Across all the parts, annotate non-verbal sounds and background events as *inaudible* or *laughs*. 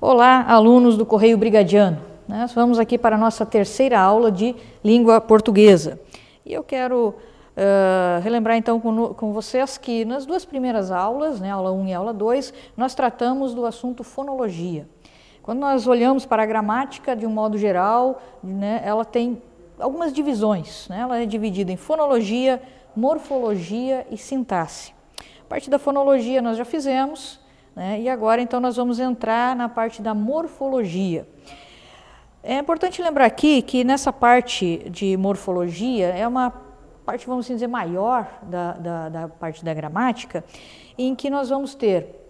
Olá, alunos do Correio Brigadiano. Nós vamos aqui para a nossa terceira aula de língua portuguesa. E eu quero uh, relembrar então com, com, vocês que nas duas primeiras aulas, né, aula 1 e aula 2, nós tratamos do assunto fonologia. Quando nós olhamos para a gramática de um modo geral, né, ela tem algumas divisões. Né? Ela é dividida em fonologia, morfologia e sintaxe. A parte da fonologia nós já fizemos, né? E agora, então, nós vamos entrar na parte da morfologia. É importante lembrar aqui que nessa parte de morfologia é uma parte, vamos dizer, maior da, da, da parte da gramática, em que nós vamos ter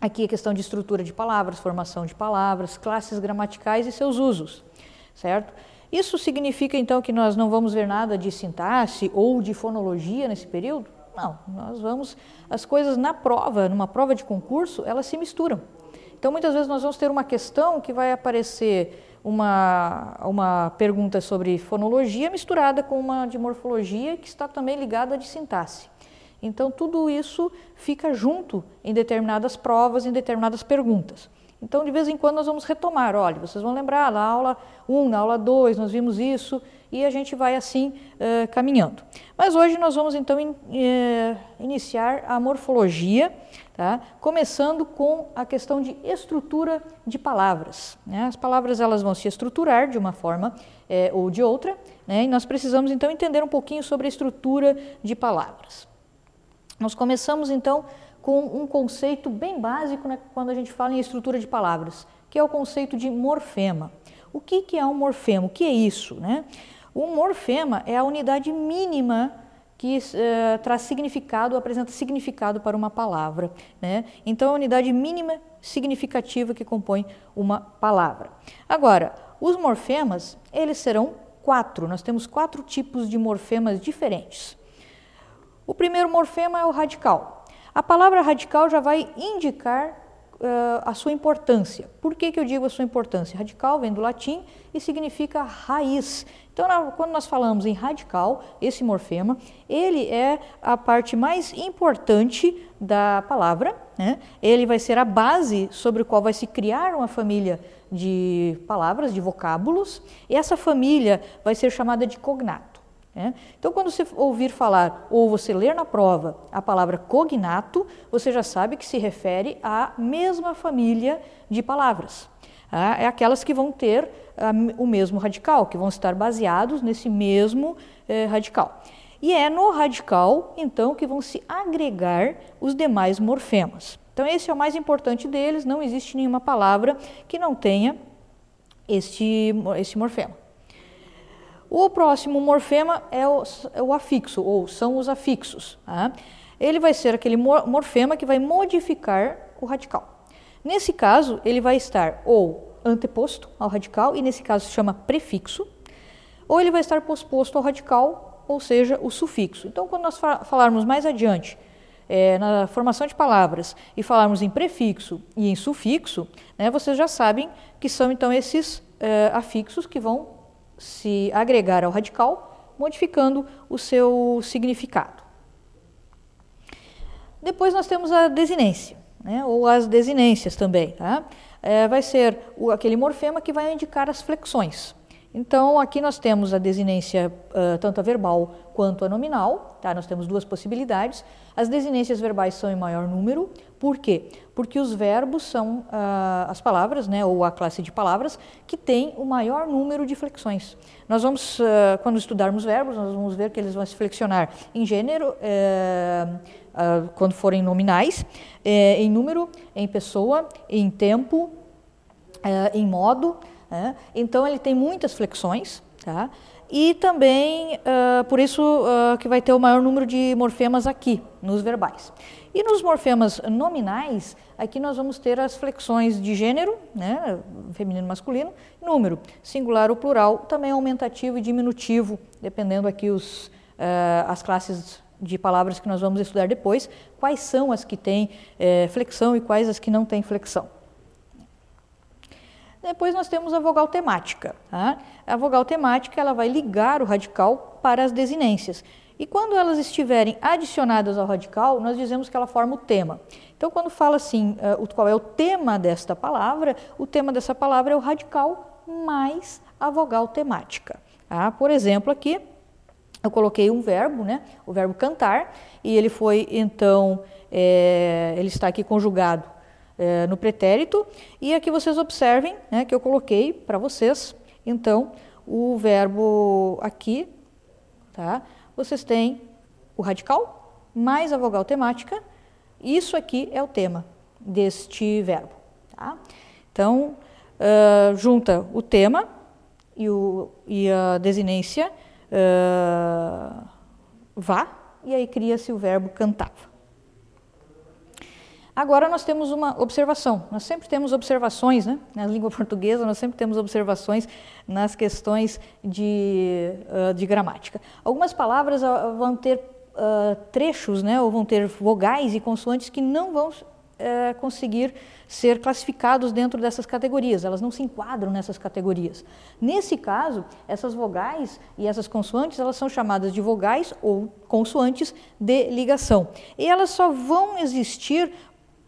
aqui a questão de estrutura de palavras, formação de palavras, classes gramaticais e seus usos, certo? Isso significa então que nós não vamos ver nada de sintaxe ou de fonologia nesse período? Não, nós vamos, as coisas na prova, numa prova de concurso, elas se misturam. Então, muitas vezes nós vamos ter uma questão que vai aparecer uma, uma pergunta sobre fonologia misturada com uma de morfologia que está também ligada de sintaxe. Então, tudo isso fica junto em determinadas provas, em determinadas perguntas. Então, de vez em quando, nós vamos retomar. Olha, vocês vão lembrar, na aula 1, na aula 2, nós vimos isso, e a gente vai assim uh, caminhando. Mas hoje nós vamos então in, uh, iniciar a morfologia, tá? começando com a questão de estrutura de palavras. Né? As palavras elas vão se estruturar de uma forma eh, ou de outra, né? e nós precisamos então entender um pouquinho sobre a estrutura de palavras. Nós começamos então com um conceito bem básico né, quando a gente fala em estrutura de palavras, que é o conceito de morfema. O que, que é um morfema? O que é isso? Né? Um morfema é a unidade mínima que uh, traz significado, apresenta significado para uma palavra. Né? Então, é a unidade mínima significativa que compõe uma palavra. Agora, os morfemas, eles serão quatro. Nós temos quatro tipos de morfemas diferentes. O primeiro morfema é o radical. A palavra radical já vai indicar uh, a sua importância. Por que, que eu digo a sua importância? Radical vem do latim e significa raiz. Então, na, quando nós falamos em radical, esse morfema, ele é a parte mais importante da palavra, né? ele vai ser a base sobre o qual vai se criar uma família de palavras, de vocábulos, e essa família vai ser chamada de cognato. É? Então, quando você ouvir falar ou você ler na prova a palavra cognato, você já sabe que se refere à mesma família de palavras. É, é aquelas que vão ter o mesmo radical, que vão estar baseados nesse mesmo é, radical. E é no radical, então, que vão se agregar os demais morfemas. Então, esse é o mais importante deles, não existe nenhuma palavra que não tenha este, este morfema. O próximo morfema é o, é o afixo, ou são os afixos. Tá? Ele vai ser aquele morfema que vai modificar o radical. Nesse caso, ele vai estar ou anteposto ao radical, e nesse caso se chama prefixo, ou ele vai estar posposto ao radical, ou seja, o sufixo. Então, quando nós falarmos mais adiante é, na formação de palavras e falarmos em prefixo e em sufixo, né, vocês já sabem que são então esses é, afixos que vão se agregar ao radical, modificando o seu significado. Depois nós temos a desinência, né, ou as desinências também. Tá? É, vai ser o, aquele morfema que vai indicar as flexões. Então, aqui nós temos a desinência uh, tanto a verbal quanto a nominal, tá? nós temos duas possibilidades. As desinências verbais são em maior número, por quê? Porque os verbos são uh, as palavras, né, ou a classe de palavras, que tem o maior número de flexões. Nós vamos, uh, quando estudarmos verbos, nós vamos ver que eles vão se flexionar em gênero, quando forem nominais, em número, em pessoa, em tempo, em modo, né? Então ele tem muitas flexões, tá? e também uh, por isso uh, que vai ter o maior número de morfemas aqui nos verbais. E nos morfemas nominais, aqui nós vamos ter as flexões de gênero, né, feminino masculino, número, singular ou plural, também aumentativo e diminutivo, dependendo aqui os, uh, as classes de palavras que nós vamos estudar depois, quais são as que têm flexão e quais as que não têm flexão. Depois nós temos a vogal temática. Tá? A vogal temática ela vai ligar o radical para as desinências. E quando elas estiverem adicionadas ao radical, nós dizemos que ela forma o tema. Então, quando fala assim, uh, qual é o tema desta palavra, o tema dessa palavra é o radical mais a vogal temática. Tá? Por exemplo, aqui eu coloquei um verbo, né? o verbo cantar, e ele foi então, é, ele está aqui conjugado é, no pretérito, e aqui vocês observem né, que eu coloquei para vocês, então, o verbo aqui, tá? vocês têm o radical mais a vogal temática, isso aqui é o tema deste verbo. Tá? Então, uh, junta o tema e, o, e a desinência uh, vá, e aí cria-se o verbo cantava. Agora nós temos uma observação. Nós sempre temos observações, né? Na *laughs* língua portuguesa, nós sempre temos observações nas questões de, uh, de gramática. Algumas palavras uh, vão ter uh, trechos, né? Ou vão ter vogais e consoantes que não vão conseguir ser classificados dentro dessas categorias, elas não se enquadram nessas categorias. Nesse caso, essas vogais e essas consoantes, elas são chamadas de vogais ou consoantes de ligação. E elas só vão existir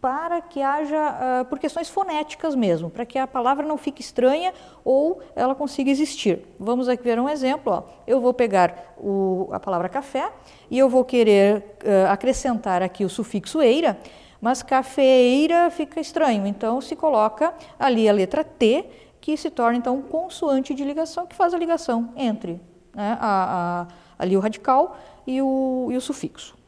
para que haja, uh, por questões fonéticas mesmo, para que a palavra não fique estranha ou ela consiga existir. Vamos aqui ver um exemplo. Ó. Eu vou pegar o, a palavra café e eu vou querer uh, acrescentar aqui o sufixo eira, mas cafeeira fica estranho, então se coloca ali a letra T, que se torna então um consoante de ligação, que faz a ligação entre né, a, a, ali o radical e o, e o sufixo.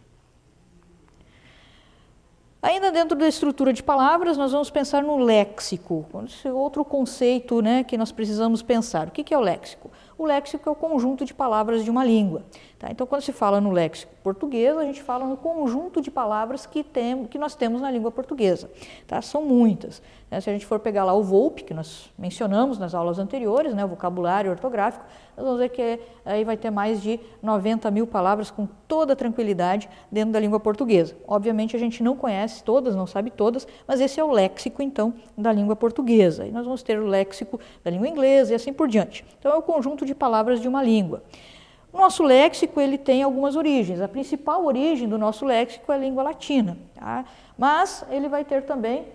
Ainda dentro da estrutura de palavras, nós vamos pensar no léxico, outro conceito né, que nós precisamos pensar. O que é o léxico? O léxico é o conjunto de palavras de uma língua. Tá? Então, quando se fala no léxico português, a gente fala no conjunto de palavras que, tem, que nós temos na língua portuguesa. Tá? São muitas. Né? Se a gente for pegar lá o VOLP, que nós mencionamos nas aulas anteriores, né, o vocabulário ortográfico, nós vamos ver que aí vai ter mais de 90 mil palavras com toda tranquilidade dentro da língua portuguesa. Obviamente, a gente não conhece todas, não sabe todas, mas esse é o léxico, então, da língua portuguesa. E nós vamos ter o léxico da língua inglesa e assim por diante. Então, é o conjunto de palavras de uma língua. Nosso léxico ele tem algumas origens. A principal origem do nosso léxico é a língua latina, tá? mas ele vai ter também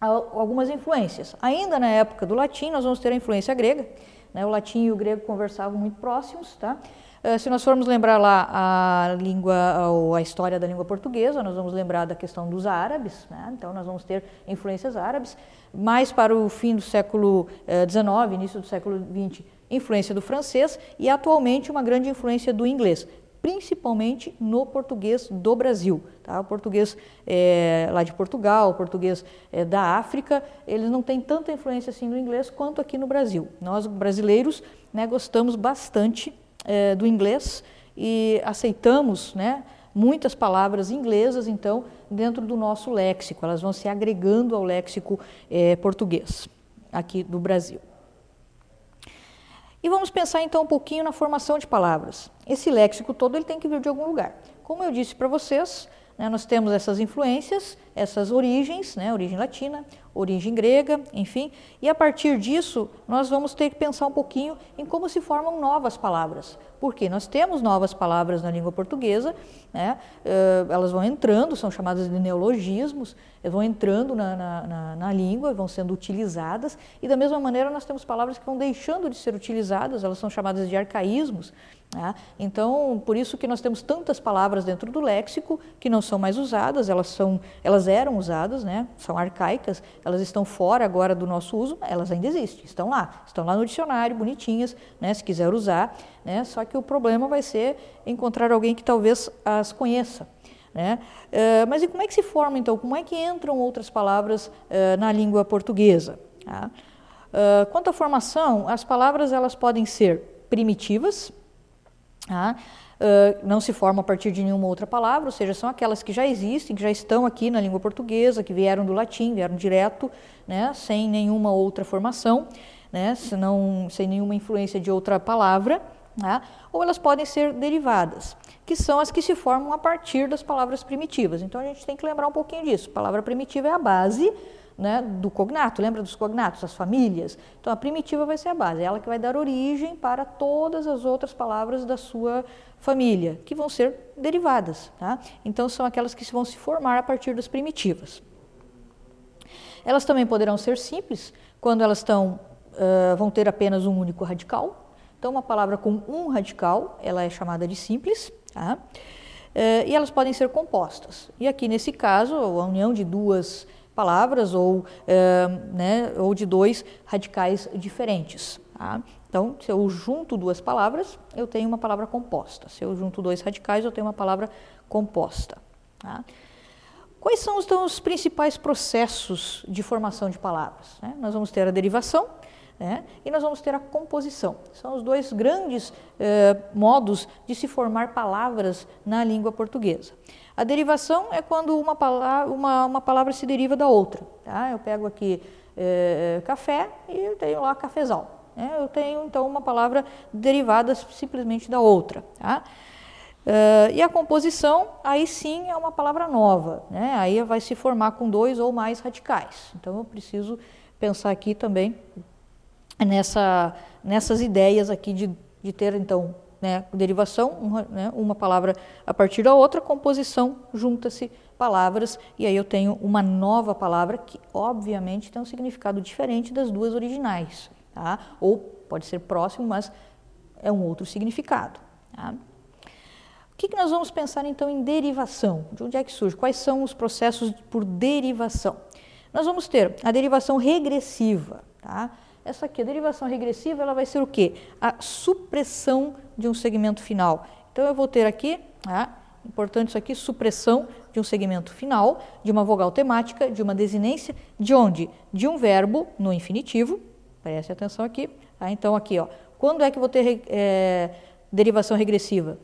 algumas influências. Ainda na época do latim, nós vamos ter a influência grega. Né? O latim e o grego conversavam muito próximos. Tá? Uh, se nós formos lembrar lá a língua, ou a história da língua portuguesa, nós vamos lembrar da questão dos árabes. Né? Então, nós vamos ter influências árabes. Mais para o fim do século XIX, uh, início do século XX, influência do francês e atualmente uma grande influência do inglês, principalmente no português do Brasil. Tá? O português é, lá de Portugal, o português é, da África, eles não têm tanta influência assim no inglês quanto aqui no Brasil. Nós brasileiros né, gostamos bastante é, do inglês e aceitamos né, muitas palavras inglesas, então, dentro do nosso léxico. Elas vão se agregando ao léxico português aqui do Brasil. E vamos pensar então um pouquinho na formação de palavras. Esse léxico todo ele tem que vir de algum lugar. Como eu disse para vocês, né, nós temos essas influências, essas origens, né, origem latina, origem grega, enfim, e a partir disso nós vamos ter que pensar um pouquinho em como se formam novas palavras. Porque nós temos novas palavras na língua portuguesa, né, uh, elas vão entrando, são chamadas de neologismos, vão entrando na, na, na, na, língua, vão sendo utilizadas, e da mesma maneira nós temos palavras que vão deixando de ser utilizadas, elas são chamadas de arcaísmos. Né? Então, por isso que nós temos tantas palavras dentro do léxico que não são mais usadas, elas, são, elas eram usadas, né? são arcaicas, elas estão fora agora do nosso uso, elas ainda existem, estão lá, estão lá no dicionário, bonitinhas, né? se quiser usar, né? só que o problema vai ser encontrar alguém que talvez as conheça. Né? Uh, mas e como é que se forma, então? Como é que entram outras palavras uh, na língua portuguesa? Tá? Uh, quanto à formação, as palavras elas podem ser primitivas, tá? não se formam a partir de nenhuma outra palavra, ou seja, são aquelas que já existem, que já estão aqui na língua portuguesa, que vieram do latim, vieram direto, né? sem nenhuma outra formação, né? Senão, sem nenhuma influência de outra palavra. Tá? ou elas podem ser derivadas, que são as que se formam a partir das palavras primitivas. Então a gente tem que lembrar um pouquinho disso. A palavra primitiva é a base né, do cognato, lembra dos cognatos, as famílias? Então a primitiva vai ser a base, ela que vai dar origem para todas as outras palavras da sua família, que vão ser derivadas. Tá? Então são aquelas que vão se formar a partir das primitivas. Elas também poderão ser simples, quando elas estão, uh, vão ter apenas um único radical. Então uma palavra com um radical, ela é chamada de simples. Tá? Uh, e elas podem ser compostas. E aqui nesse caso, a união de duas palavras ou, né, ou de dois radicais diferentes. Tá? Então, se eu junto duas palavras, eu tenho uma palavra composta. Se eu junto dois radicais, eu tenho uma palavra composta. Tá? Quais são então, os principais processos de formação de palavras? Né? Nós vamos ter a derivação né? e nós vamos ter a composição. São os dois grandes eh, modos de se formar palavras na língua portuguesa. A derivação é quando uma palavra, uma, uma palavra se deriva da outra. Tá? Eu pego aqui é, café e eu tenho lá cafezal. Né? Eu tenho então uma palavra derivada simplesmente da outra. Tá? Uh, e a composição, aí sim é uma palavra nova, né? aí vai se formar com dois ou mais radicais. Então eu preciso pensar aqui também nessa, nessas ideias aqui de, de ter então né, derivação, uma, né, uma palavra a partir da outra, composição, junta-se palavras, e aí eu tenho uma nova palavra que, obviamente, tem um significado diferente das duas originais, tá? ou pode ser próximo, mas é um outro significado. Tá? O que, que nós vamos pensar então em derivação? De onde é que surge? Quais são os processos por derivação? Nós vamos ter a derivação regressiva, tá? Essa aqui, a derivação regressiva, ela vai ser o quê? A supressão de um segmento final. Então, eu vou ter aqui, ah, importante isso aqui, supressão de um segmento final, de uma vogal temática, de uma desinência, de onde? De um verbo no infinitivo, preste atenção aqui. Ah, então, aqui, ó, quando é que eu vou ter é, derivação regressiva?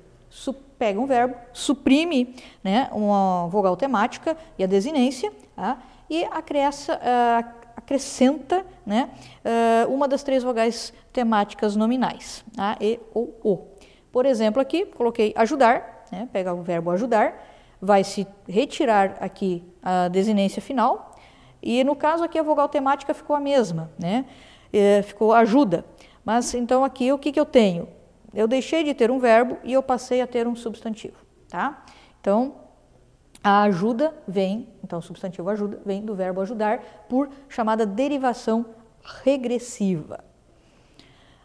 Pega um verbo, suprime né, uma vogal temática e a desinência, ah, e acresce, uh, acrescenta né, uh, uma das três vogais temáticas nominais, a, e ou o. Por exemplo, aqui coloquei ajudar, né, pega o verbo ajudar, vai se retirar aqui a desinência final, e no caso aqui a vogal temática ficou a mesma, né, é, ficou ajuda. Mas então aqui o que, que eu tenho? Eu deixei de ter um verbo e eu passei a ter um substantivo, tá? Então, a ajuda vem, então o substantivo ajuda, vem do verbo ajudar por chamada derivação regressiva.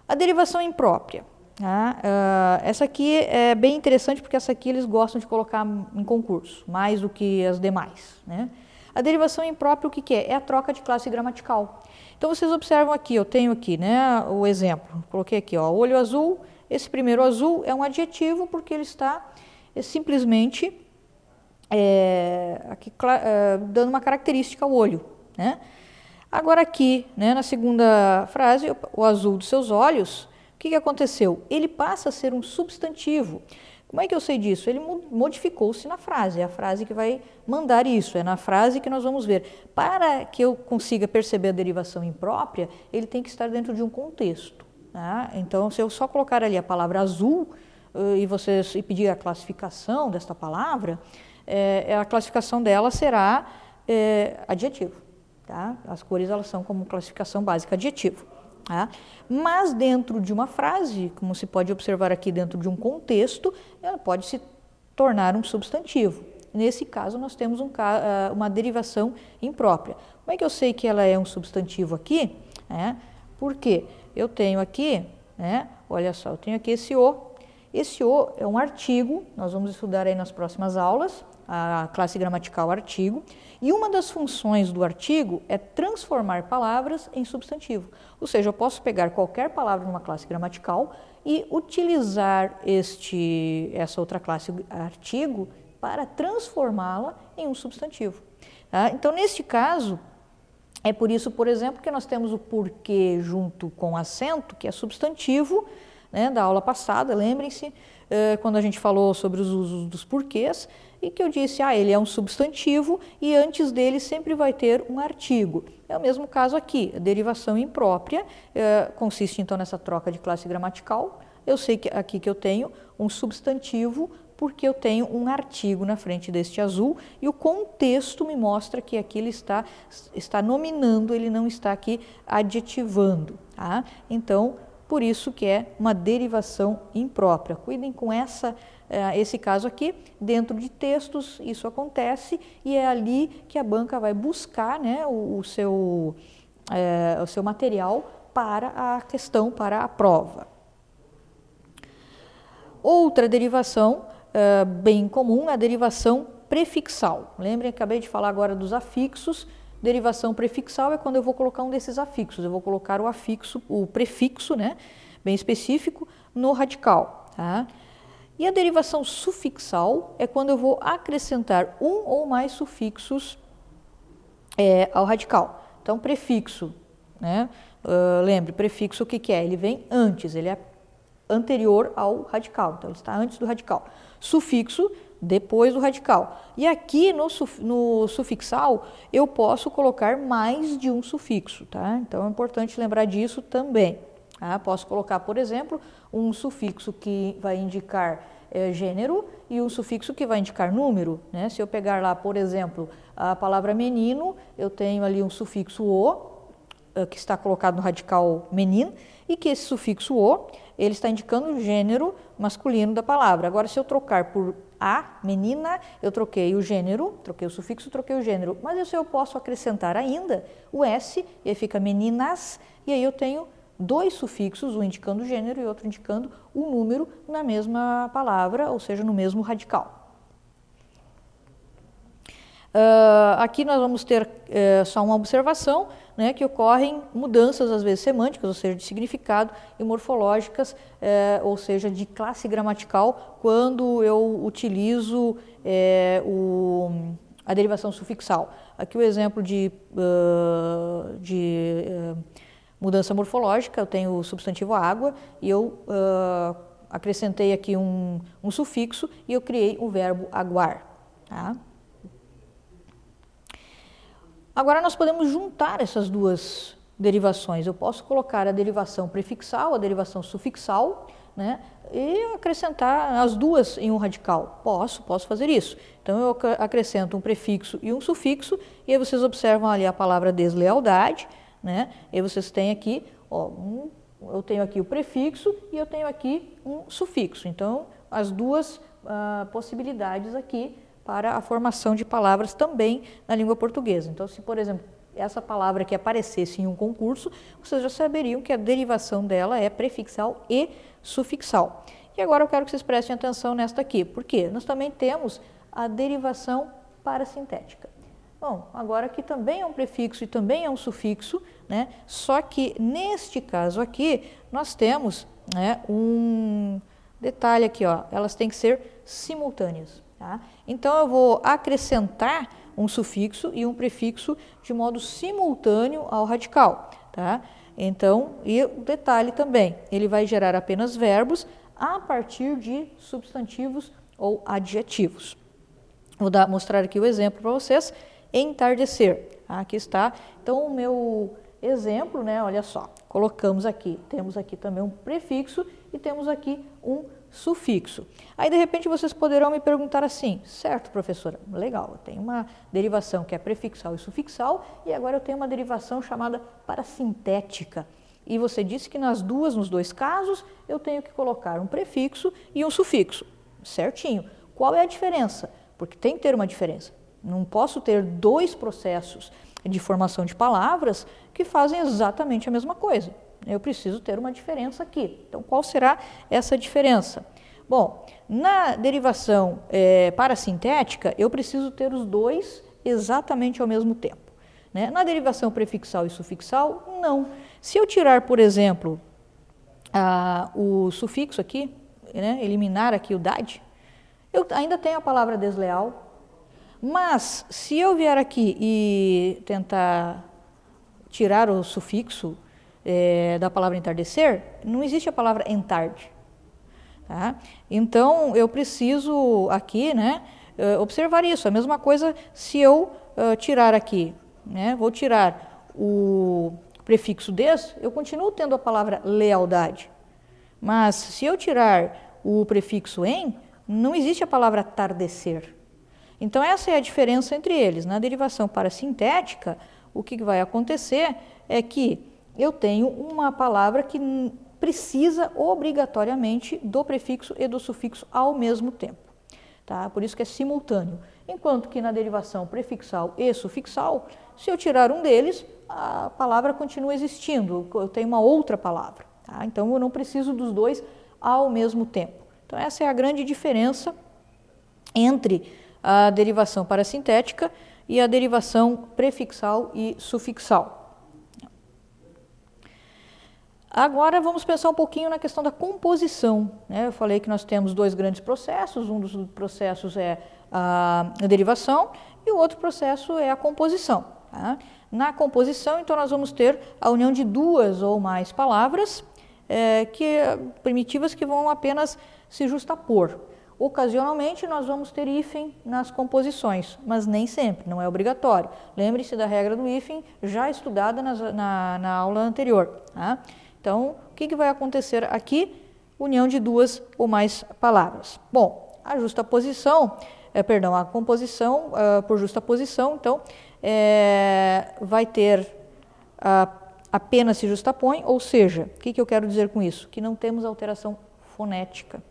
A derivação imprópria. Tá? Uh, essa aqui é bem interessante porque essa aqui eles gostam de colocar em concurso, mais do que as demais. Né? A derivação imprópria o que, que é? É a troca de classe gramatical. Então vocês observam aqui, eu tenho aqui né, o exemplo, coloquei aqui, ó, olho azul, esse primeiro azul é um adjetivo porque ele está é, simplesmente é, aqui, é, dando uma característica ao olho. Né? Agora aqui, né, na segunda frase, o azul dos seus olhos, o que, que aconteceu? Ele passa a ser um substantivo. Como é que eu sei disso? Ele modificou-se na frase, é a frase que vai mandar isso, é na frase que nós vamos ver. Para que eu consiga perceber a derivação imprópria, ele tem que estar dentro de um contexto. Tá? Então, se eu só colocar ali a palavra azul uh, e vocês e pedir a classificação desta palavra, é, a classificação dela será é, adjetivo. Tá? As cores elas são como classificação básica adjetivo. Tá? Mas dentro de uma frase, como se pode observar aqui dentro de um contexto, ela pode se tornar um substantivo. Nesse caso, nós temos um, ah, uma derivação imprópria. Como é que eu sei que ela é um substantivo aqui? É, porque eu tenho aqui, né, olha só, eu tenho aqui esse O. Esse O é um artigo, nós vamos estudar aí nas próximas aulas, a classe gramatical artigo, e uma das funções do artigo é transformar palavras em substantivo. Ou seja, eu posso pegar qualquer palavra numa classe gramatical e utilizar este, essa outra classe artigo para transformá-la em um substantivo. Tá? Então, neste caso, é por isso, por exemplo, que nós temos o porquê junto com acento, que é substantivo, né, da aula passada, lembrem-se, eh, quando a gente falou sobre os usos dos porquês, e que eu disse, ah, ele é um substantivo e antes dele sempre vai ter um artigo. É o mesmo caso aqui, a derivação imprópria eh, consiste então nessa troca de classe gramatical. Eu sei que aqui que eu tenho um substantivo porque eu tenho um artigo na frente deste azul e o contexto me mostra que aqui ele está, está nominando, ele não está aqui adjetivando. Tá? Então, por isso que é uma derivação imprópria. Cuidem com essa, esse caso aqui, dentro de textos isso acontece e é ali que a banca vai buscar né, o, o seu, uh, o seu material para a questão, para a prova. Outra derivação uh, bem comum é a derivação prefixal. Lembrem, acabei de falar agora dos afixos. Derivação prefixal é quando eu vou colocar um desses afixos. Eu vou colocar o afixo, o prefixo, né, bem específico, no radical. Tá? E a derivação sufixal é quando eu vou acrescentar um ou mais sufixos é, ao radical. Então, prefixo, né? Uh, lembre, prefixo o que, que é? Ele vem antes, ele é anterior ao radical, então ele está antes do radical. Sufixo, depois do radical. E aqui no, no sufixal eu posso colocar mais de um sufixo, tá? Então é importante lembrar disso também. Tá? Posso colocar, por exemplo, um sufixo que vai indicar é, gênero e um sufixo que vai indicar número. Né? Se eu pegar lá, por exemplo, a palavra menino, eu tenho ali um sufixo o, eh, que está colocado no radical menin, e que esse sufixo o, ele está indicando o gênero masculino da palavra. Agora, se eu trocar por a, menina, eu troquei o gênero, troquei o sufixo, troquei o gênero. Mas isso eu posso acrescentar ainda o S, e aí fica meninas, e aí eu tenho dois sufixos, um indicando o gênero e outro indicando o número na mesma palavra, ou seja, no mesmo radical. Uh, aqui nós vamos ter uh, só uma observação, né, que ocorrem mudanças, às vezes semânticas, ou seja, de significado, e morfológicas, uh, ou seja, de classe gramatical, quando eu utilizo eh, o, a derivação sufixal. Aqui o exemplo de, de mudança morfológica, eu tenho o substantivo água e eu acrescentei aqui um, um, sufixo e eu criei o verbo aguar. Tá? Agora nós podemos juntar essas duas derivações. Eu posso colocar a derivação prefixal, a derivação sufixal, né, e acrescentar as duas em um radical. Posso, posso fazer isso. Então eu acrescento um prefixo e um sufixo, e aí vocês observam ali a palavra deslealdade, né, e vocês têm aqui, ó, um, eu tenho aqui o prefixo e eu tenho aqui um sufixo. Então as duas uh, possibilidades aqui para a formação de palavras também na língua portuguesa. Então, se, por exemplo, essa palavra que aparecesse em um concurso, vocês já saberiam que a derivação dela é prefixal e sufixal. E agora eu quero que vocês prestem atenção nesta aqui, porque nós também temos a derivação parasintética. Bom, agora aqui também é um prefixo e também é um sufixo, né? Só que neste caso aqui nós temos né, um detalhe aqui, ó, elas têm que ser simultâneas. Tá? Então, eu vou acrescentar um sufixo e um prefixo de modo simultâneo ao radical. Tá? Então, e o detalhe também, ele vai gerar apenas verbos a partir de substantivos ou adjetivos. Vou dar, mostrar aqui o exemplo para vocês. Entardecer. Aqui está. Então, o meu exemplo, né, olha só, colocamos aqui, temos aqui também um prefixo e temos aqui um sufixo. Aí, de repente, vocês poderão me perguntar assim, certo, professora, legal, eu tenho uma derivação que é prefixal e sufixal, e agora eu tenho uma derivação chamada parasintética. E você disse que nas duas, nos dois casos, eu tenho que colocar um prefixo e um sufixo. Certinho. Qual é a diferença? Porque tem que ter uma diferença. Não posso ter dois processos de formação de palavras que fazem exatamente a mesma coisa. Eu preciso ter uma diferença aqui. Então, qual será essa diferença? Bom, na derivação é, parasintética, eu preciso ter os dois exatamente ao mesmo tempo. Né? Na derivação prefixal e sufixal, não. Se eu tirar, por exemplo, a, o sufixo aqui, né, eliminar aqui o dade, eu ainda tenho a palavra desleal, mas se eu vier aqui e tentar tirar o sufixo é, da palavra entardecer, não existe a palavra entarde. Tá? Então, eu preciso aqui né, eh, observar isso. A mesma coisa se eu uh, tirar aqui, né, vou tirar o prefixo des, eu continuo tendo a palavra lealdade. Mas se eu tirar o prefixo em, Não existe a palavra tardecer. Então, essa é a diferença entre eles. Na derivação parasintética, o que vai acontecer é que eu tenho uma palavra que precisa obrigatoriamente do prefixo e do sufixo ao mesmo tempo. Tá? Por isso que é simultâneo. Enquanto que na derivação prefixal e sufixal, se eu tirar um deles, a palavra continua existindo, eu tenho uma outra palavra. Tá? Então eu não preciso dos dois ao mesmo tempo. Então essa é a grande diferença entre a derivação parasintética e a derivação prefixal e sufixal. Agora vamos pensar um pouquinho na questão da composição. Né? Eu falei que nós temos dois grandes processos, um dos processos é a derivação e o outro processo é a composição. Tá? Na composição, então, nós vamos ter a união de duas ou mais palavras é, que, primitivas que vão apenas se justapor. Ocasionalmente, nós vamos ter hífen nas composições, mas nem sempre, não é obrigatório. Lembre-se da regra do hífen, já estudada na, na, na aula anterior. Tá? Então, o que, que vai acontecer aqui? União de duas ou mais palavras. Bom, a justa posição, é, perdão, a composição uh, por justa posição, então, é, vai ter uh, apenas se justapõe, ou seja, o que, que eu quero dizer com isso? Que não temos alteração fonética.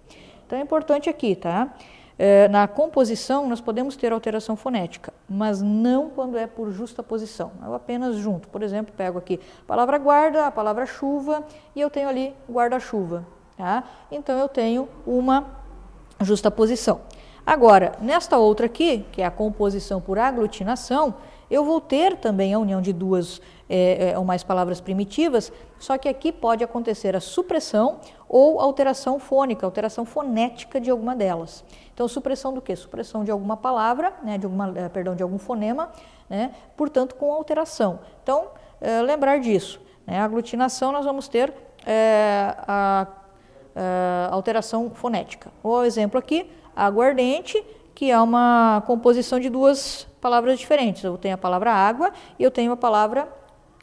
Então é importante aqui, tá? É, na composição, nós podemos ter alteração fonética, mas não quando é por justa posição. Eu apenas junto. Por exemplo, pego aqui a palavra guarda, a palavra chuva, e eu tenho ali guarda-chuva. Tá? Então, eu tenho uma justa posição. Agora, nesta outra aqui, que é a composição por aglutinação, eu vou ter também a união de duas é, é, ou mais palavras primitivas, só que aqui pode acontecer a supressão ou alteração fônica, alteração fonética de alguma delas. Então, supressão do que? Supressão de alguma palavra, né, de, alguma, é, perdão, de algum fonema, né, portanto, com alteração. Então, é, lembrar disso. Né, aglutinação nós vamos ter é, a, a alteração fonética. O exemplo aqui, aguardente, que é uma composição de duas palavras diferentes. Eu tenho a palavra água e eu tenho a palavra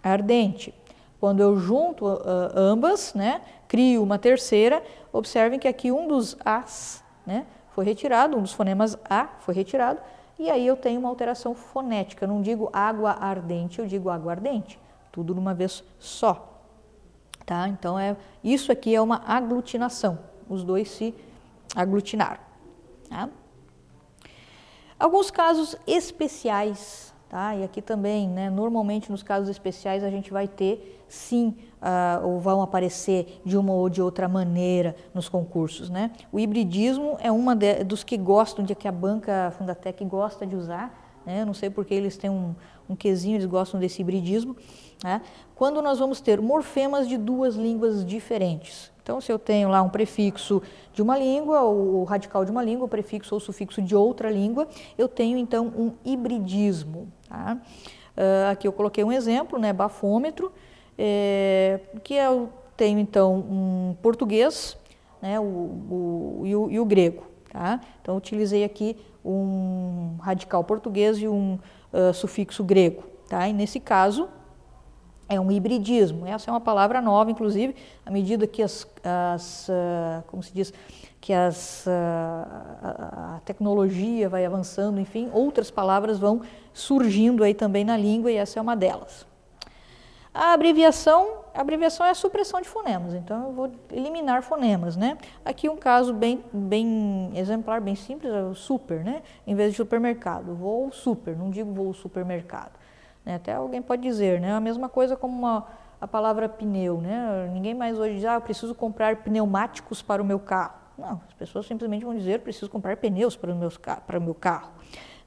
ardente. Quando eu junto uh, ambas, né, crio uma terceira, observem que aqui um dos as né, foi retirado, um dos fonemas a foi retirado, e aí eu tenho uma alteração fonética. Eu não digo água ardente, eu digo água ardente. Tudo numa vez só. Tá? Então, é, isso aqui é uma aglutinação. Os dois se aglutinaram. Tá? Alguns casos especiais, tá? E aqui também, né, normalmente nos casos especiais a gente vai ter, sim, uh, ou vão aparecer de uma ou de outra maneira nos concursos, né? O hibridismo é uma de, dos que gostam, de que a banca Fundatec gosta de usar, né? Não sei porque eles têm um, um quesinho, eles gostam desse hibridismo, né? Quando nós vamos ter morfemas de duas línguas diferentes. Então, se eu tenho lá um prefixo de uma língua, ou o radical de uma língua, o prefixo ou sufixo de outra língua, eu tenho então um hibridismo. Tá? Uh, aqui eu coloquei um exemplo, né, bafômetro, é, que eu tenho então um português né, o, o, e, o, e o grego. Tá? Então, utilizei aqui um radical português e um uh, sufixo grego. Tá? E nesse caso, é um hibridismo. Essa é uma palavra nova, inclusive, à medida que as, as uh, como se diz, que as, uh, a, a, tecnologia vai avançando, enfim, outras palavras vão surgindo aí também na língua e essa é uma delas. A abreviação, a abreviação é a supressão de fonemas, então eu vou eliminar fonemas, né? Aqui um caso bem, bem exemplar, bem simples, é o super, né? Em vez de supermercado, vou super, não digo vou supermercado. Né? Até alguém pode dizer, né? A mesma coisa como uma, a palavra pneu, né? Ninguém mais hoje diz, ah, eu preciso comprar pneumáticos para o meu carro. Não, as pessoas simplesmente vão dizer, preciso comprar pneus para o meu, para o meu carro.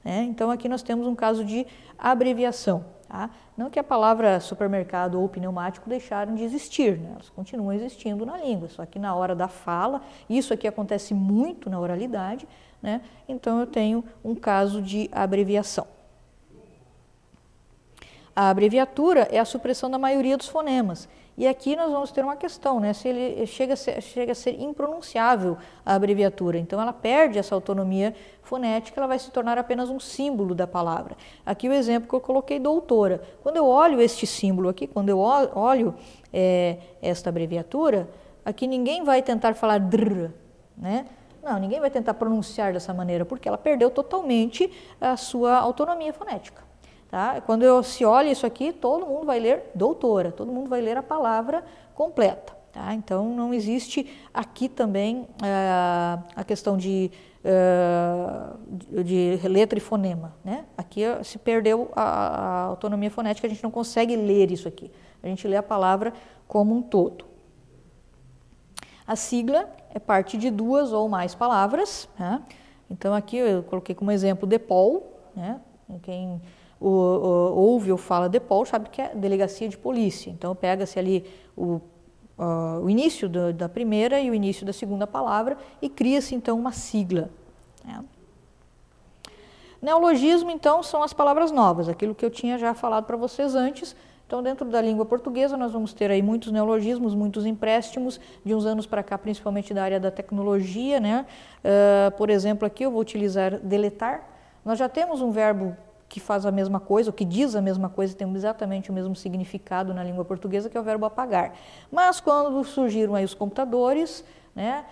Né? Então aqui nós temos um caso de abreviação. Tá? Não que a palavra supermercado ou pneumático deixaram de existir, né? elas continuam existindo na língua, só que na hora da fala, isso aqui acontece muito na oralidade, né? então eu tenho um caso de abreviação. A abreviatura é a supressão da maioria dos fonemas. E aqui nós vamos ter uma questão, né? Se ele chega a ser, chega a ser impronunciável a abreviatura, então ela perde essa autonomia fonética, ela vai se tornar apenas um símbolo da palavra. Aqui o exemplo que eu coloquei, doutora. Quando eu olho este símbolo aqui, quando eu olho é, esta abreviatura, aqui ninguém vai tentar falar dr, né? Não, ninguém vai tentar pronunciar dessa maneira, porque ela perdeu totalmente a sua autonomia fonética. Tá? Quando eu, se olha isso aqui, todo mundo vai ler doutora, todo mundo vai ler a palavra completa. Tá? Então, não existe aqui também uh, a questão de, uh, de letra e fonema. Né? Aqui se perdeu a, a autonomia fonética, a gente não consegue ler isso aqui. A gente lê a palavra como um todo. A sigla é parte de duas ou mais palavras. Né? Então, aqui eu coloquei como exemplo DEPOL. Né? Quem o, o, ouve ou fala DEPOL sabe que é delegacia de polícia. Então, pega-se ali o, uh, o início do, da primeira e o início da segunda palavra e cria-se, então, uma sigla. Né? Neologismo, então, são as palavras novas, aquilo que eu tinha já falado para vocês antes, então, dentro da língua portuguesa, nós vamos ter aí muitos neologismos, muitos empréstimos, de uns anos para cá, principalmente da área da tecnologia, né? Uh, por exemplo, aqui eu vou utilizar deletar. Nós já temos um verbo que faz a mesma coisa, ou que diz a mesma coisa, tem exatamente o mesmo significado na língua portuguesa, que é o verbo apagar. Mas quando surgiram aí os computadores, né,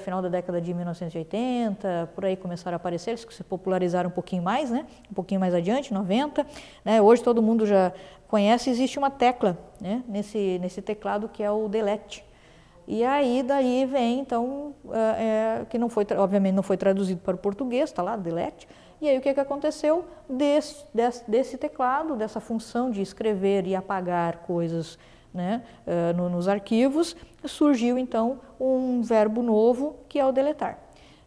final da década de 1980, por aí começaram a aparecer, eles se popularizaram um pouquinho mais, né, um pouquinho mais adiante, 90. Né, hoje todo mundo já conhece, existe uma tecla né, nesse, nesse teclado que é o delete. E aí daí vem então é, que não foi obviamente não foi traduzido para o português, está lá delete. E aí o que, que aconteceu desse, desse, teclado, dessa função de escrever e apagar coisas né, uh, no, nos arquivos, surgiu então um verbo novo que é o deletar.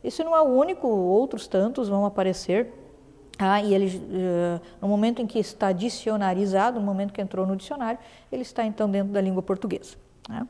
Esse não é o único, outros tantos vão aparecer ah, e ele, uh, no momento em que está dicionarizado, no momento que entrou no dicionário, ele está então dentro da língua portuguesa. Né?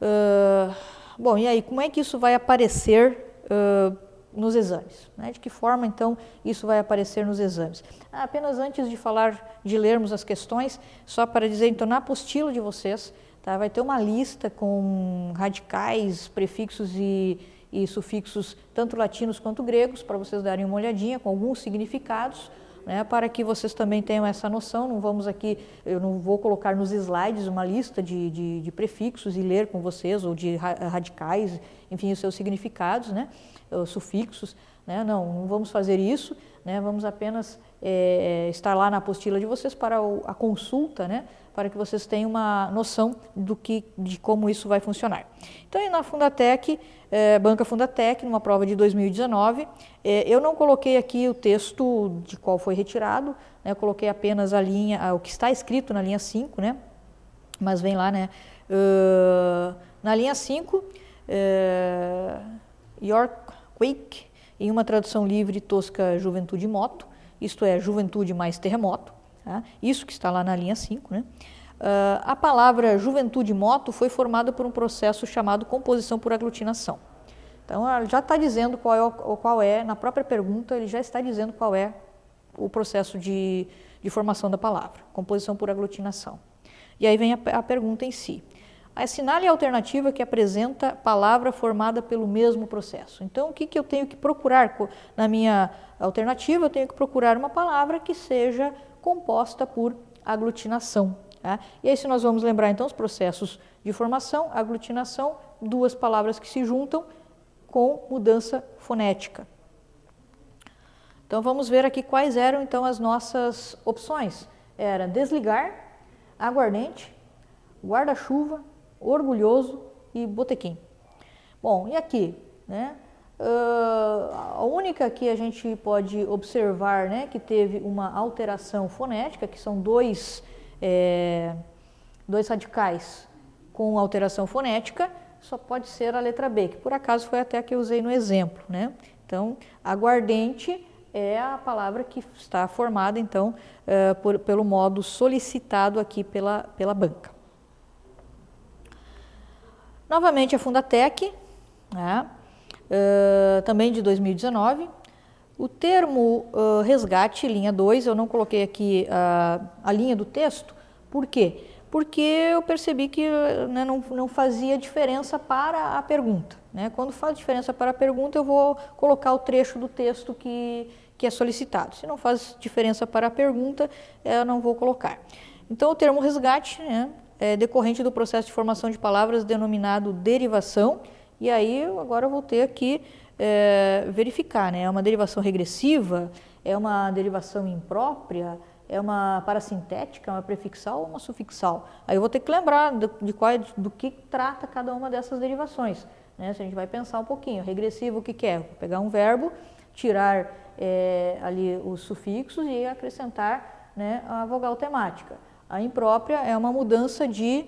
Uh, bom, e aí, como é que isso vai aparecer uh, nos exames? Né? De que forma, então, isso vai aparecer nos exames? Ah, apenas antes de falar, de lermos as questões, só para dizer, então, na apostila de vocês, tá, vai ter uma lista com radicais, prefixos e e sufixos tanto latinos quanto gregos, para vocês darem uma olhadinha com alguns significados, né, para que vocês também tenham essa noção. Não vamos aqui, eu não vou colocar nos slides uma lista de, de, de prefixos e ler com vocês, ou de radicais, enfim, os seus significados, né, os sufixos. Né, não, não vamos fazer isso, né, vamos apenas é, estar lá na apostila de vocês para a consulta, né, para que vocês tenham uma noção do que, de como isso vai funcionar. Então, na Fundatec, é, Banca Fundatec, numa prova de 2019, é, eu não coloquei aqui o texto de qual foi retirado, né, eu coloquei apenas a linha, o que está escrito na linha 5, né, mas vem lá, né, uh, na linha 5, uh, York Quake, em uma tradução livre tosca Juventude Moto, isto é, Juventude mais Terremoto, Tá? Isso que está lá na linha 5. Né? Uh, a palavra juventude moto foi formada por um processo chamado composição por aglutinação. Então, já está dizendo qual é, qual é, na própria pergunta, ele já está dizendo qual é o processo de, de formação da palavra, composição por aglutinação. E aí vem a, a pergunta em si. Assinale a alternativa que apresenta palavra formada pelo mesmo processo. Então, o que, que eu tenho que procurar na minha alternativa? Eu tenho que procurar uma palavra que seja composta por aglutinação. Tá? E aí, se nós vamos lembrar então os processos de formação, aglutinação, duas palavras que se juntam com mudança fonética. Então vamos ver aqui quais eram então as nossas opções. Era desligar, aguardente, guarda-chuva, orgulhoso e botequim. Bom, e aqui, né? Uh, a única que a gente pode observar né, que teve uma alteração fonética, que são dois, é, dois radicais com alteração fonética, só pode ser a letra B, que por acaso foi até a que eu usei no exemplo. Né? Então, aguardente é a palavra que está formada, então, uh, por, pelo modo solicitado aqui pela, pela banca. Novamente a Fundatec, né? Uh, também de 2019. O termo uh, resgate, linha 2, eu não coloquei aqui uh, a linha do texto, por quê? Porque eu percebi que né, não, não fazia diferença para a pergunta. Né? Quando faz diferença para a pergunta, eu vou colocar o trecho do texto que, que é solicitado. Se não faz diferença para a pergunta, eu não vou colocar. Então, o termo resgate né, é decorrente do processo de formação de palavras denominado derivação, E aí agora eu vou ter que é, verificar, né? É uma derivação regressiva? É uma derivação imprópria? É uma parasintética, uma prefixal ou uma sufixal? Aí eu vou ter que lembrar do, de qual, do que trata cada uma dessas derivações. Né? Se a gente vai pensar um pouquinho, regressivo o que, que é? Vou pegar um verbo, tirar é, ali os sufixos e acrescentar né, a vogal temática. A imprópria é uma mudança de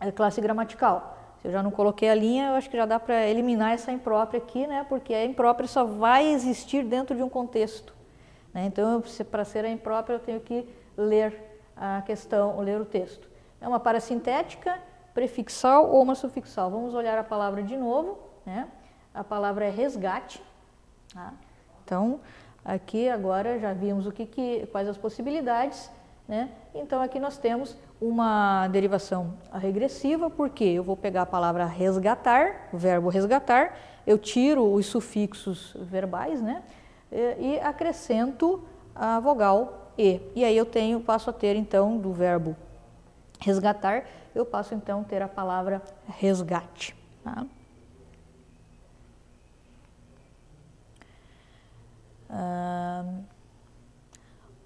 é, classe gramatical. Se eu já não coloquei a linha, eu acho que já dá para eliminar essa imprópria aqui, né? Porque a imprópria só vai existir dentro de um contexto. Né? Então, para ser a imprópria, eu tenho que ler a questão, ler o texto. É uma parasintética, prefixal ou uma sufixal. Vamos olhar a palavra de novo. Né? A palavra é resgate. Tá? Então, aqui agora já vimos o que, que quais as possibilidades. Né? Então, aqui nós temos uma derivação regressiva, porque eu vou pegar a palavra resgatar, o verbo resgatar, eu tiro os sufixos verbais, né? e acrescento a vogal e. E aí eu tenho, passo a ter então do verbo resgatar, eu passo então a ter a palavra resgate. Tá? Ah,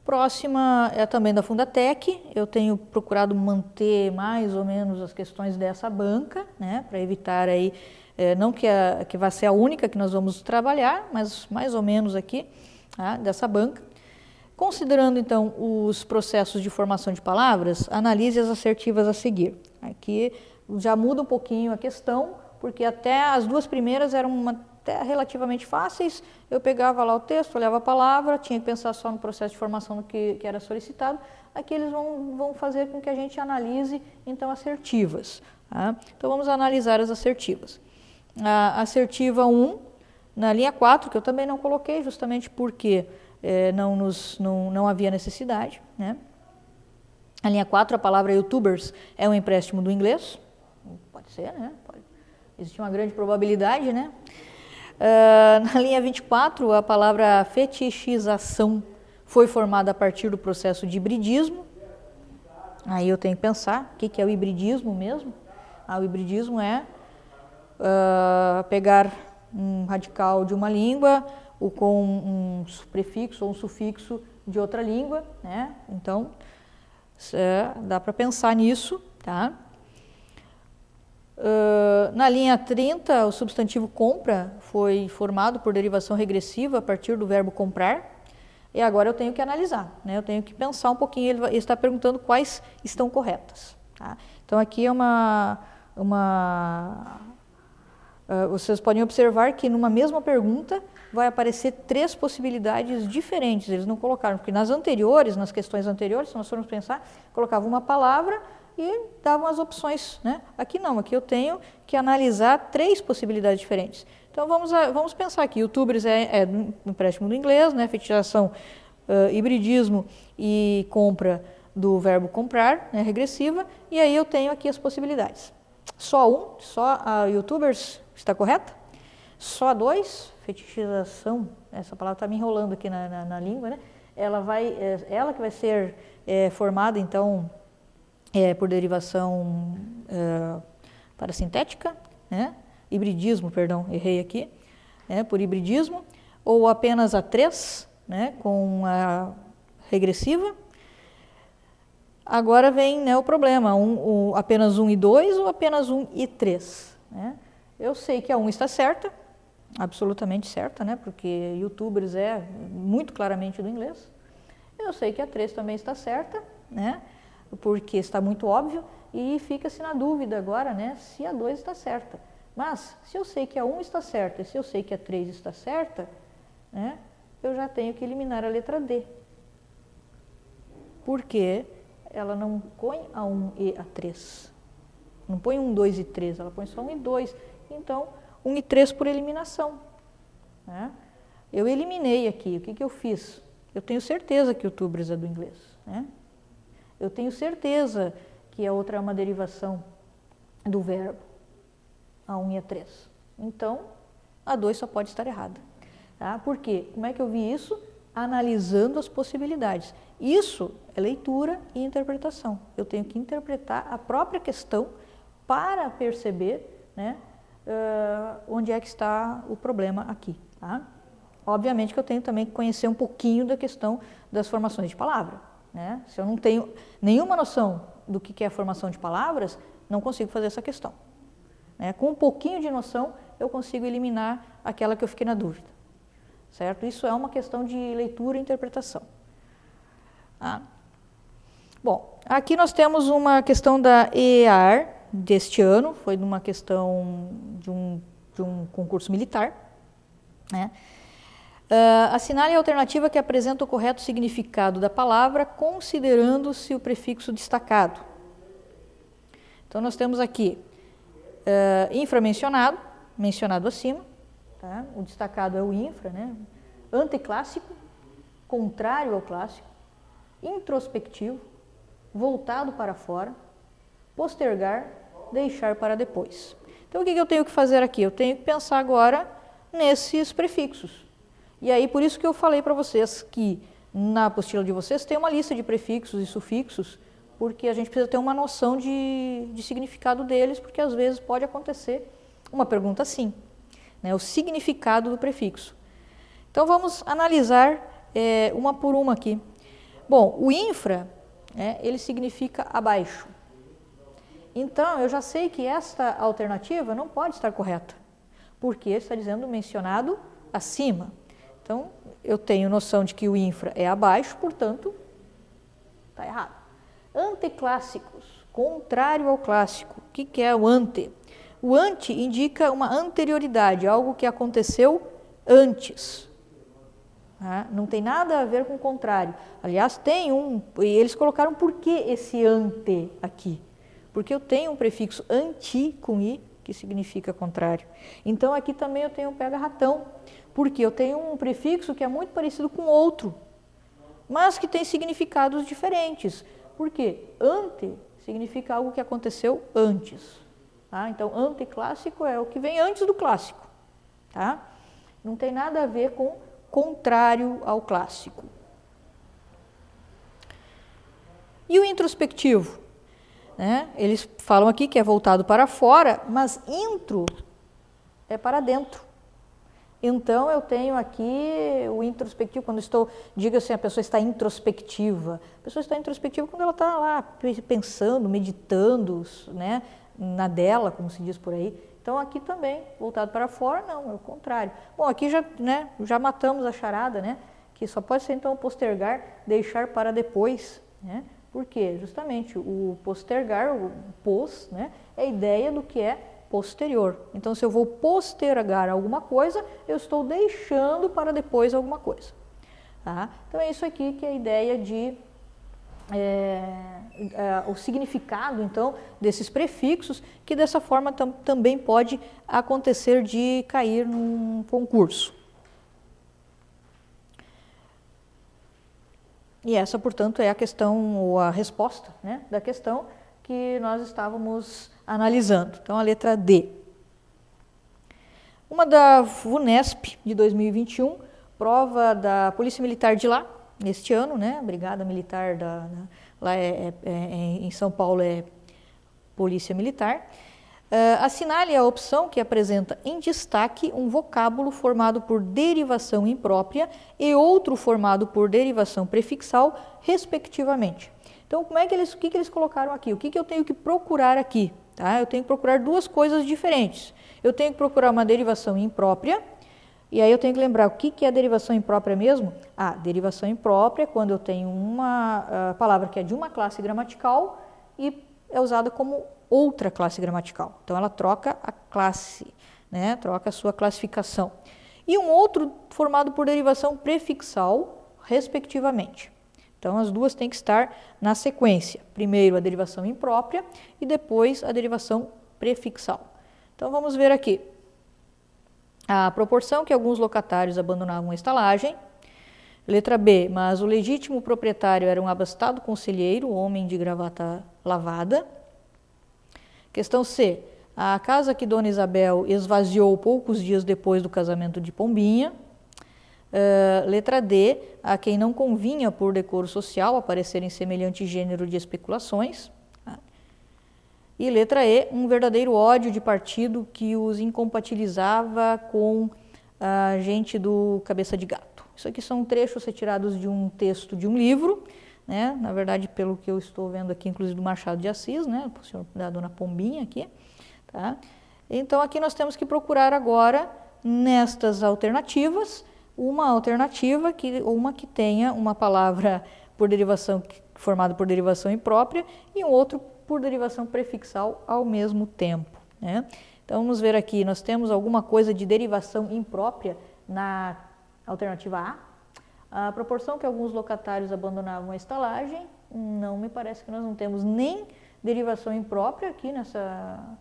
próxima é também da Fundatec. Eu tenho procurado manter mais ou menos as questões dessa banca, né, para evitar aí é, não que, a, que vai ser a única que nós vamos trabalhar, mas mais ou menos aqui, tá, dessa banca. Considerando então os processos de formação de palavras, analise as assertivas a seguir. Aqui já muda um pouquinho a questão, porque até as duas primeiras eram uma, até relativamente fáceis. Eu pegava lá o texto, olhava a palavra, tinha que pensar só no processo de formação que, que era solicitado. Aqui eles vão, vão fazer com que a gente analise então assertivas. Tá? Então vamos analisar as assertivas a assertiva 1 na linha 4, que eu também não coloquei, justamente porque é, não, nos, não, não havia necessidade. Né? A linha 4, a palavra youtubers é um empréstimo do inglês. Pode ser, né? Pode. Existe uma grande probabilidade, né? Uh, *laughs* na linha 24, a palavra fetichização foi formada a partir do processo de hibridismo. Aí eu tenho que pensar o que é o hibridismo mesmo. Ah, o hibridismo é uh, pegar um radical de uma língua ou com um prefixo ou um sufixo de outra língua, né? Então, dá para pensar nisso, tá? Uh, na linha 30, o substantivo compra foi formado por derivação regressiva a partir do verbo comprar. E agora eu tenho que analisar, né? eu tenho que pensar um pouquinho. Ele, ele está perguntando quais estão corretas. Tá? Então, aqui é uma, uma Uh, vocês podem observar que numa mesma pergunta vai aparecer três possibilidades diferentes. Eles não colocaram, porque nas anteriores, nas questões anteriores, se nós formos pensar, colocavam uma palavra e davam as opções. Né? Aqui não, aqui eu tenho que analisar três possibilidades diferentes. Então vamos, a, vamos pensar aqui, youtubers é, é um empréstimo do inglês, né? fetichização, uh, hibridismo e compra do verbo comprar, né? regressiva, e aí eu tenho aqui as possibilidades. Só um, só a youtubers Está correta? Só dois, fetichização, essa palavra está me enrolando aqui na, na, na, língua, né? Ela, vai, é, ela que vai ser é, formada, então, é, por derivação é, parasintética, né? hibridismo, perdão, errei aqui, né? por hibridismo, ou apenas a três, né? com a regressiva. Agora vem né, o problema, um, o, apenas um e dois ou apenas um e três. Né? Eu sei que a 1 está certa, absolutamente certa, né? porque youtubers é muito claramente do inglês. Eu sei que a 3 também está certa, né? Porque está muito óbvio, e fica-se na dúvida agora né? se a 2 está certa. Mas, se eu sei que a 1 está certa e se eu sei que a 3 está certa, né? eu já tenho que eliminar a letra D. Porque ela não põe a 1 e a 3. Não põe 1, 2 e 3, ela põe só 1 e 2. Então, 1 e 3 por eliminação. Né? Eu eliminei aqui, o que, que eu fiz? Eu tenho certeza que o tubres é do inglês. Né? Eu tenho certeza que a outra é uma derivação do verbo, a 1 e a 3. Então, a 2 só pode estar errada. Tá? Por quê? Como é que eu vi isso? Analisando as possibilidades. Isso é leitura e interpretação. Eu tenho que interpretar a própria questão para perceber né, uh, onde é que está o problema aqui. Tá? Obviamente que eu tenho também que conhecer um pouquinho da questão das formações de palavra. Né? Se eu não tenho nenhuma noção do que é a formação de palavras, não consigo fazer essa questão. Né? Com um pouquinho de noção, eu consigo eliminar aquela que eu fiquei na dúvida. Certo? Isso é uma questão de leitura e interpretação. Ah. Bom, aqui nós temos uma questão da EAR deste ano, foi uma questão de um, de um concurso militar. Né? Uh, assinale a alternativa que apresenta o correto significado da palavra, considerando-se o prefixo destacado. Então, nós temos aqui uh, inframencionado, mencionado acima, tá? o destacado é o infra, né? anticlássico, contrário ao clássico, introspectivo, voltado para fora, postergar, deixar para depois. Então, o que eu tenho que fazer aqui? Eu tenho que pensar agora nesses prefixos. E aí, por isso que eu falei para vocês que na apostila de vocês tem uma lista de prefixos e sufixos, porque a gente precisa ter uma noção de, de significado deles, porque às vezes pode acontecer uma pergunta assim, né, o significado do prefixo. Então vamos analisar é, uma por uma aqui. Bom, o infra, né, ele significa abaixo. Então eu já sei que esta alternativa não pode estar correta, porque está dizendo mencionado acima. Então, eu tenho noção de que o infra é abaixo, portanto, está errado. Anteclássicos, contrário ao clássico. O que, que é o ante? O ante indica uma anterioridade, algo que aconteceu antes. Né? Não tem nada a ver com o contrário. Aliás, tem um, e eles colocaram por que esse ante aqui? Porque eu tenho um prefixo anti com i, que significa contrário. Então aqui também eu tenho um pega-ratão, porque eu tenho um prefixo que é muito parecido com outro, mas que tem significados diferentes. Por quê? Ante significa algo que aconteceu antes. Tá? Então, anteclássico é o que vem antes do clássico. Tá? Não tem nada a ver com contrário ao clássico. E o introspectivo? Né? Eles falam aqui que é voltado para fora, mas intro é para dentro. Então eu tenho aqui o introspectivo, quando estou, diga assim, a pessoa está introspectiva. A pessoa está introspectiva quando ela está lá pensando, meditando, né, na dela, como se diz por aí. Então aqui também, voltado para fora, não, é o contrário. Bom, aqui já, né, já matamos a charada, né, que só pode ser então postergar, deixar para depois, né? Por quê? Justamente o postergar, o pos, né, é a ideia do que é posterior. Então, se eu vou postergar alguma coisa, eu estou deixando para depois alguma coisa. Tá? Então, é isso aqui que é a ideia de é, é, o significado então desses prefixos que dessa forma tam, também pode acontecer de cair num concurso. E essa, portanto, é a questão ou a resposta né, da questão que nós estávamos analisando. Então, a letra D. Uma da VUNESP de 2021, prova da Polícia Militar de lá, neste ano, né? Brigada Militar da, lá é, é, é, em São Paulo é Polícia Militar. Uh, assinale a opção que apresenta em destaque um vocábulo formado por derivação imprópria e outro formado por derivação prefixal, respectivamente. Então, como é que eles, o que, que eles colocaram aqui? O que, que eu tenho que procurar aqui? Tá? Eu tenho que procurar duas coisas diferentes. Eu tenho que procurar uma derivação imprópria, e aí eu tenho que lembrar o que, que é derivação imprópria mesmo? Ah, derivação imprópria é quando eu tenho uma uh, palavra que é de uma classe gramatical e é usada como outra classe gramatical. Então ela troca a classe, né? troca a sua classificação. E um outro formado por derivação prefixal, respectivamente. Então, as duas têm que estar na sequência. Primeiro a derivação imprópria e depois a derivação prefixal. Então, vamos ver aqui. A proporção que alguns locatários abandonavam a estalagem. Letra B, mas o legítimo proprietário era um abastado conselheiro, homem de gravata lavada. Questão C, a casa que Dona Isabel esvaziou poucos dias depois do casamento de Pombinha. Letra D, a quem não convinha por decoro social aparecer em semelhante gênero de especulações. E letra E, um verdadeiro ódio de partido que os incompatibilizava com a gente do Cabeça de Gato. Isso aqui são trechos retirados de um texto de um livro, né? na verdade, pelo que eu estou vendo aqui, inclusive do Machado de Assis, né? senhor, da dona Pombinha aqui. Tá? Então, aqui nós temos que procurar agora, nestas alternativas, uma alternativa, que, uma que tenha uma palavra por derivação formada por derivação imprópria e um outro por derivação prefixal ao mesmo tempo. Né? Então vamos ver aqui, nós temos alguma coisa de derivação imprópria na alternativa A. A proporção que alguns locatários abandonavam a estalagem, não me parece que nós não temos nem derivação imprópria aqui nessa,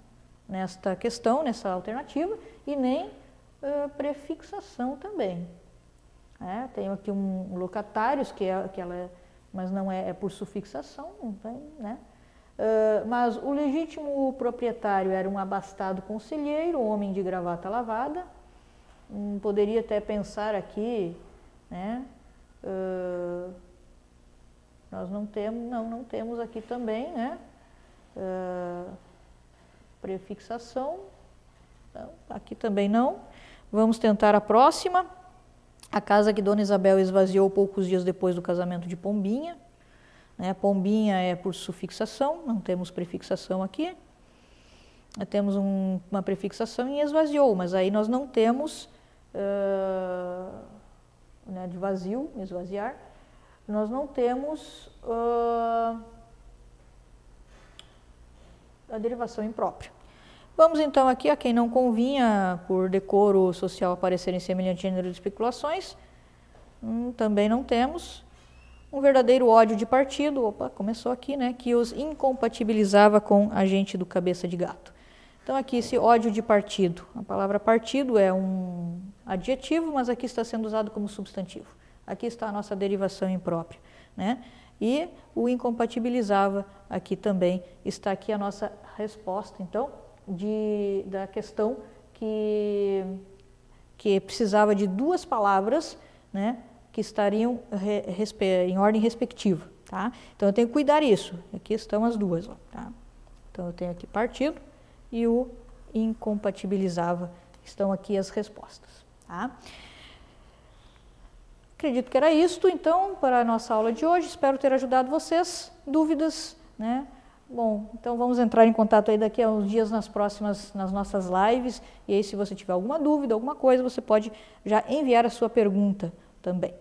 nesta questão, nessa alternativa, e nem uh, prefixação também. É, tenho aqui um, locatários, que, é, que ela, mas não é, é por sufixação, não tem, né? Uh, mas o legítimo proprietário era um abastado conselheiro, homem de gravata lavada. Hum, poderia até pensar aqui, né? Uh, nós não temos, não, não temos aqui também, né? Uh, prefixação, aqui também não. Vamos tentar a próxima. A casa que Dona Isabel esvaziou poucos dias depois do casamento de Pombinha. Né? Pombinha é por sufixação, não temos prefixação aqui. Temos um, uma prefixação em esvaziou, mas aí nós não temos uh, né, de vazio, esvaziar, nós não temos uh, a derivação imprópria. Vamos então aqui a quem não convinha por decoro social aparecer em semelhante gênero de especulações. Hum, também não temos um verdadeiro ódio de partido, opa, começou aqui, né, que os incompatibilizava com a gente do cabeça de gato. Então aqui esse ódio de partido, a palavra partido é um adjetivo, mas aqui está sendo usado como substantivo. Aqui está a nossa derivação imprópria, né? E o incompatibilizava aqui também está aqui a nossa resposta, então, de, da questão que que precisava de duas palavras, né, que estariam em ordem respectiva. Tá? Então eu tenho que cuidar isso. Aqui estão as duas. Ó, tá? Então eu tenho aqui partido e o incompatibilizava. Estão aqui as respostas. Tá? Acredito que era isto, então, para a nossa aula de hoje. Espero ter ajudado vocês. Dúvidas, né? Bom, então vamos entrar em contato aí daqui a uns dias nas próximas, nas nossas lives. E aí, se você tiver alguma dúvida, alguma coisa, você pode já enviar a sua pergunta também.